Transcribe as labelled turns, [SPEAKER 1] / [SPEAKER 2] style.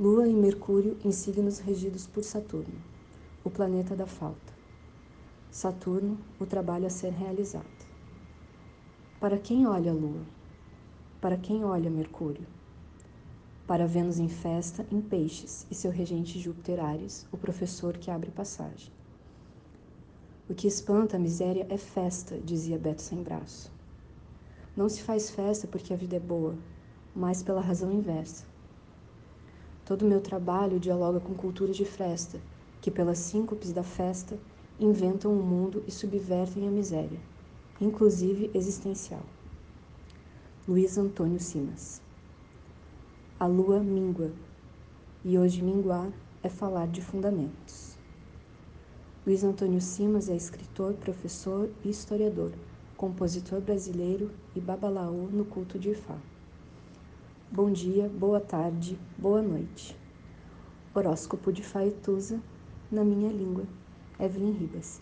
[SPEAKER 1] Lua e Mercúrio em signos regidos por Saturno, o planeta da falta. Saturno, o trabalho a ser realizado. Para quem olha a Lua? Para quem olha Mercúrio? Para Vênus em festa, em peixes, e seu regente Júpiter Ares, o professor que abre passagem. O que espanta a miséria é festa, dizia Beto sem braço. Não se faz festa porque a vida é boa, mas pela razão inversa. Todo meu trabalho dialoga com culturas de festa, que pelas síncopes da festa inventam o um mundo e subvertem a miséria, inclusive existencial. Luiz Antônio Simas A lua mingua, e hoje minguar é falar de fundamentos. Luiz Antônio Simas é escritor, professor e historiador, compositor brasileiro e babalaô no culto de Ifá. Bom dia, boa tarde, boa noite. Horóscopo de Faetusa, na minha língua, Evelyn Ribas.